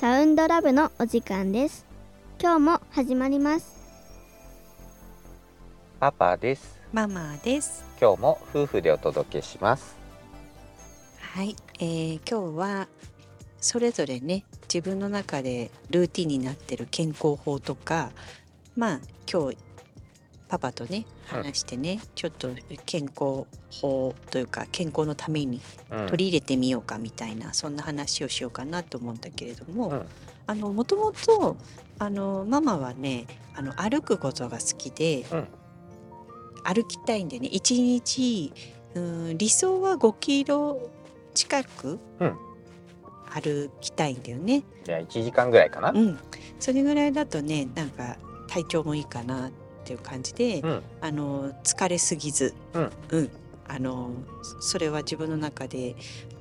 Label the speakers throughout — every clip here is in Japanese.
Speaker 1: サウンドラブのお時間です。今日も始まります。
Speaker 2: パパです。
Speaker 3: ママです。
Speaker 2: 今日も夫婦でお届けします。
Speaker 3: はい、えー今日はそれぞれね自分の中でルーティンになってる健康法とかまあ今日パパとね
Speaker 2: うん。
Speaker 3: 話してね、ちょっと健康法というか健康のために
Speaker 2: うん。
Speaker 3: 取り入れてみようかみたいな、そんな話をしようかなと思うんだけれども、
Speaker 2: うん。
Speaker 3: あのもともとあのママはねあの歩くことが好きで、
Speaker 2: うん。
Speaker 3: 歩きたいんでね一日うん理想は5キロ近く
Speaker 2: うん。
Speaker 3: 歩きたいんだよね。
Speaker 2: じゃあ1時間ぐらいかな。
Speaker 3: うん、それぐらいだとねなんか体調もいいかなっていう感じで、
Speaker 2: うん。
Speaker 3: あの疲れすぎず、
Speaker 2: うん。
Speaker 3: あのそれは自分の中で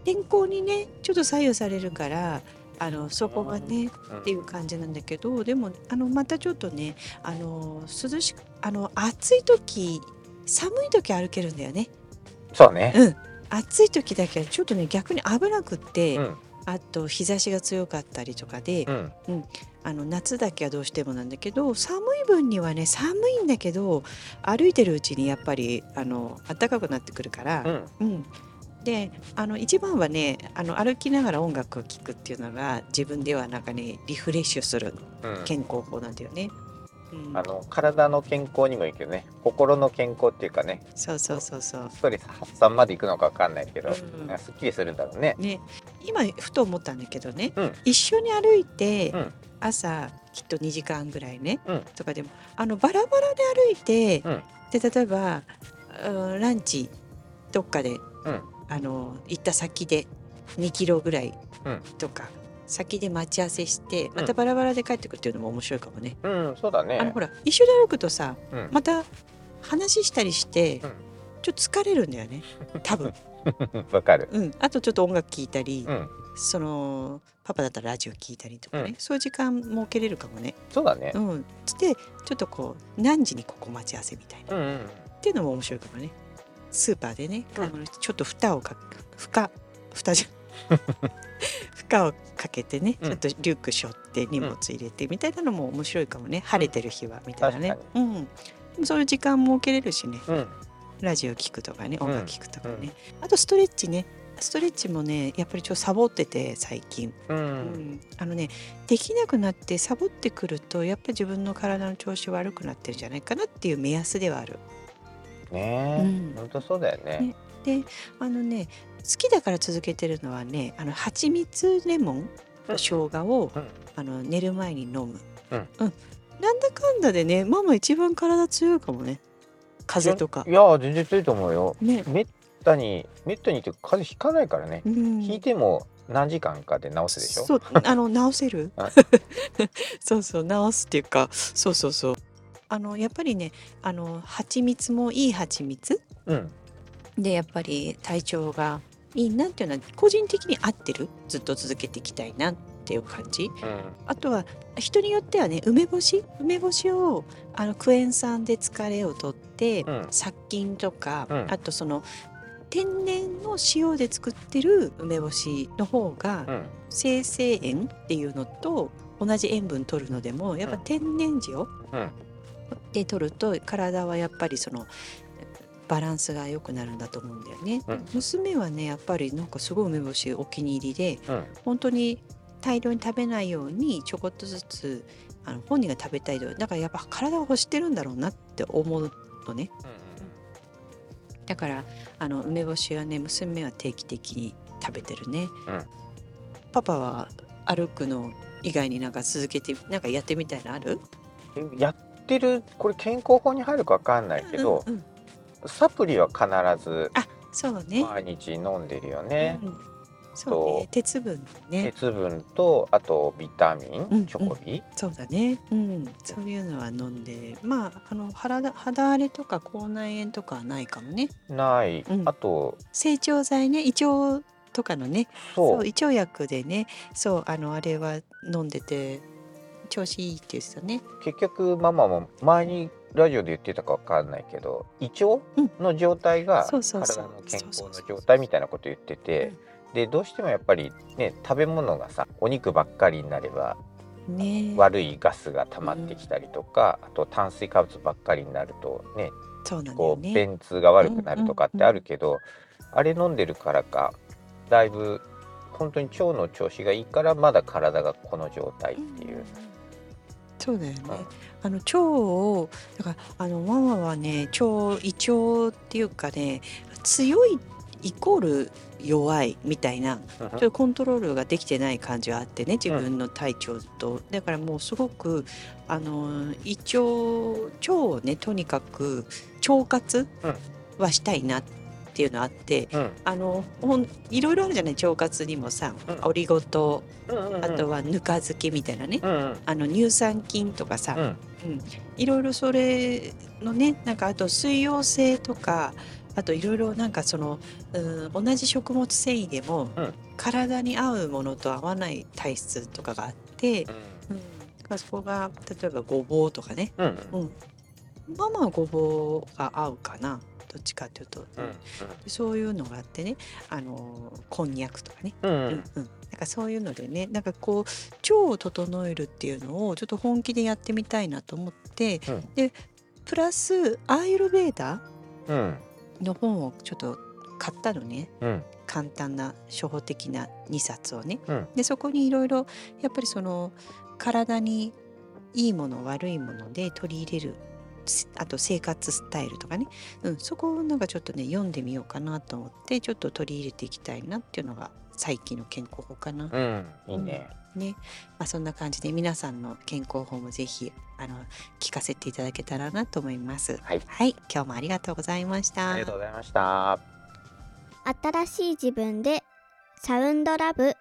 Speaker 3: 天候にねちょっと左右されるからあのそこがね
Speaker 2: うん。
Speaker 3: っていう感じなんだけどでもあのまたちょっとねあの涼しくあの暑い時寒い時歩けるんだよね。
Speaker 2: そうね。
Speaker 3: うん。暑い時だけはちょっとね逆に危なくって、
Speaker 2: うん
Speaker 3: あと日差しが強かったりとかで、
Speaker 2: うん。
Speaker 3: あの夏だけはどうしてもなんだけど寒い分にはね寒いんだけど歩いてるうちにやっぱりあの暖かくなってくるから、
Speaker 2: うん。
Speaker 3: うん、であの一番はねあの歩きながら音楽を聴くっていうのが自分ではなんかねリフレッシュする
Speaker 2: うん。
Speaker 3: 健康法なんだよね。うん
Speaker 2: あの体の健康にもいいけどね。心の健康っていうかね。
Speaker 3: そうそうそうそう。
Speaker 2: ストレス発散までいくのかわかんないけど、
Speaker 3: うん。
Speaker 2: すっきりするんだろうね。
Speaker 3: ね。今ふと思ったんだけどね、
Speaker 2: うん。
Speaker 3: 一緒に歩いて、
Speaker 2: うん。
Speaker 3: 朝きっと2時間ぐらいね、
Speaker 2: うん。
Speaker 3: とかでもあのバラバラで歩いて、
Speaker 2: うん。
Speaker 3: で例えばうんランチどっかで、
Speaker 2: うん。
Speaker 3: あの行った先で2キロぐらい
Speaker 2: うん。
Speaker 3: とか、先で待ち合わせしてまたバラバラで帰ってくるっていうのも面白いかもね。
Speaker 2: うんそうだ
Speaker 3: あの
Speaker 2: ね
Speaker 3: ほら一緒に歩くとさ
Speaker 2: うん。
Speaker 3: また話したりして、
Speaker 2: うん。
Speaker 3: ちょっと疲れるんだよね。多分、
Speaker 2: わかる。
Speaker 3: うん、あとちょっと音楽聴いたり、
Speaker 2: うん。
Speaker 3: そのパパだったらラジオ聞いたりとかね、
Speaker 2: うん。
Speaker 3: そういう時間設けれるかもね。
Speaker 2: そうだね。
Speaker 3: うん、つってちょっとこう何時にここ待ち合わせみたいな、っ
Speaker 2: うんうん。
Speaker 3: ていうのも面白いかもね。スーパーでね、
Speaker 2: うん
Speaker 3: 買い物してちょっと蓋をか蓋蓋じゃ負 荷をかけてね、
Speaker 2: うん。
Speaker 3: ちょっとリュック背負って荷物入れてみたいなのも面白いかもね。晴れてる日はみたいなね。
Speaker 2: 確、
Speaker 3: うん、でもそういう時間設けれるしね。
Speaker 2: うん。
Speaker 3: ラジオ聞くとかね
Speaker 2: うん。
Speaker 3: 音楽聞くとかね、あとストレッチね。ストレッチもねやっぱりちょっとサボってて最近、
Speaker 2: う
Speaker 3: うん。ん、あのねできなくなってサボってくるとやっぱり自分の体の調子悪くなってるんじゃないかなっていう目安ではある。
Speaker 2: ね
Speaker 3: うん。
Speaker 2: え本当そうだよね。
Speaker 3: ね。あのね好きだから続けてるのはねあの蜂蜜レモンと生姜を、
Speaker 2: うん。
Speaker 3: あの寝る前に飲む、
Speaker 2: うん。
Speaker 3: なんだかんだでねママ一番体強いかもね。風邪とか。
Speaker 2: いや全然強いと思うよ。
Speaker 3: ね。
Speaker 2: めったにめったにって風邪ひかないからね。
Speaker 3: うん。
Speaker 2: 引いても何時間かで治すでしょ？
Speaker 3: そうあの直せる？
Speaker 2: あ
Speaker 3: そうそう直すっていうか。そうそうそう。あのやっぱりねあの蜂蜜もいい蜂蜜。
Speaker 2: うん。
Speaker 3: でやっぱり体調がいいなっていうのは個人的に合ってる？ずっと続けていきたいなっていう感じ？
Speaker 2: うん。
Speaker 3: あとは人によってはね梅干し？梅干しをあのクエン酸で疲れを取って、
Speaker 2: うん。
Speaker 3: 殺菌とか、
Speaker 2: うん。
Speaker 3: あとその天然の塩で作ってる梅干しの方が
Speaker 2: うん。
Speaker 3: 生成塩っていうのと同じ塩分取るのでもやっぱ
Speaker 2: うん。
Speaker 3: 天然塩
Speaker 2: うん。
Speaker 3: で取ると体はやっぱりそのバランスが良くなるんだと思うんだよね。
Speaker 2: うん。
Speaker 3: 娘はねやっぱりなんかすごい梅干しお気に入りで
Speaker 2: うん。
Speaker 3: 本当に大量に食べないようにちょこっとずつあの本人が食べたいと。だからやっぱ体を欲してるんだろうなって思うのね。だからあの梅干しはね娘は定期的に食べてるね、
Speaker 2: うん。
Speaker 3: パパは歩くの以外になんか続けてなんかやってみたいのある？
Speaker 2: うんやってるこれ健康法に入るかわかんないけど、
Speaker 3: うんうん
Speaker 2: サプリは必ず
Speaker 3: そうね。
Speaker 2: 毎日飲んでるよね、
Speaker 3: うん。そうね。鉄分ね。
Speaker 2: 鉄分とあとビタミン、
Speaker 3: うん
Speaker 2: チョコビ、
Speaker 3: そうだね、うん、そういうのは飲んでまああの肌肌荒れとか口内炎とかはないかもね。
Speaker 2: ない、
Speaker 3: うん。
Speaker 2: あと
Speaker 3: 成長剤ね。胃腸とかのね。
Speaker 2: そう。
Speaker 3: そう胃腸薬でね。そうあのあれは飲んでて調子いいって言ってたね。
Speaker 2: 結局ママも前にラジオで言ってたかわかんないけど胃腸
Speaker 3: うん
Speaker 2: の状態が体の健康の状態みたいなこと言っててでどうしてもやっぱりね食べ物がさお肉ばっかりになれば
Speaker 3: ね。
Speaker 2: 悪いガスが溜まってきたりとか、あと炭水化物ばっかりになるとね
Speaker 3: そうな
Speaker 2: こう
Speaker 3: ね。
Speaker 2: 便通が悪くなるとかってあるけど、あれ飲んでるからかだいぶ本当に腸の調子がいいからまだ体がこの状態っていう。
Speaker 3: そうだよね。
Speaker 2: うん。
Speaker 3: あの腸をだからあのママはね腸胃腸っていうかね強いイコール弱いみたいなちょっとコントロールができてない感じはあってね自分の体調と、だからもうすごくあの胃腸腸をねとにかく腸活はしたいなっていうのあって、
Speaker 2: うん。
Speaker 3: あのほんいろいろあるじゃない？腸活にもさ、
Speaker 2: うん。
Speaker 3: オリゴ糖
Speaker 2: うんうんうん。
Speaker 3: あとはぬか漬けみたいなね、
Speaker 2: うんうん。
Speaker 3: あの乳酸菌とかさ、
Speaker 2: うん。
Speaker 3: いろいろそれのねなんかあと水溶性とかあといろいろなんかそのうん同じ食物繊維でも、
Speaker 2: うん。
Speaker 3: 体に合うものと合わない体質とかがあって、うん、そこが例えばごぼうとかね、
Speaker 2: うん。
Speaker 3: ママはごぼうが合うかなどっちかというと、
Speaker 2: うん
Speaker 3: そういうのがあってね。あのこんにゃくとかね、
Speaker 2: うん。う
Speaker 3: うん。なんかそういうのでね。なんかこう腸を整えるっていうのをちょっと本気でやってみたいなと思って、
Speaker 2: うん。
Speaker 3: でプラスアーユルベーダ
Speaker 2: うん。
Speaker 3: の本をちょっと買ったのね。
Speaker 2: うん。
Speaker 3: 簡単な初歩的な2冊をね。
Speaker 2: うん。
Speaker 3: でそこにいろいろやっぱりその体にいいもの悪いもので取り入れるすあと生活スタイルとかね、うん、そこをなんかちょっとね読んでみようかなと思ってちょっと取り入れていきたいなっていうのが最近の健康法かな。
Speaker 2: うんいいね。
Speaker 3: ねまあ、そんな感じで皆さんの健康法もぜひあの聞かせていただけたらなと思います。
Speaker 2: はい
Speaker 3: はい、今日もありがとうございました。
Speaker 2: ありがとうございました。
Speaker 1: 新しい自分でサウンドラブ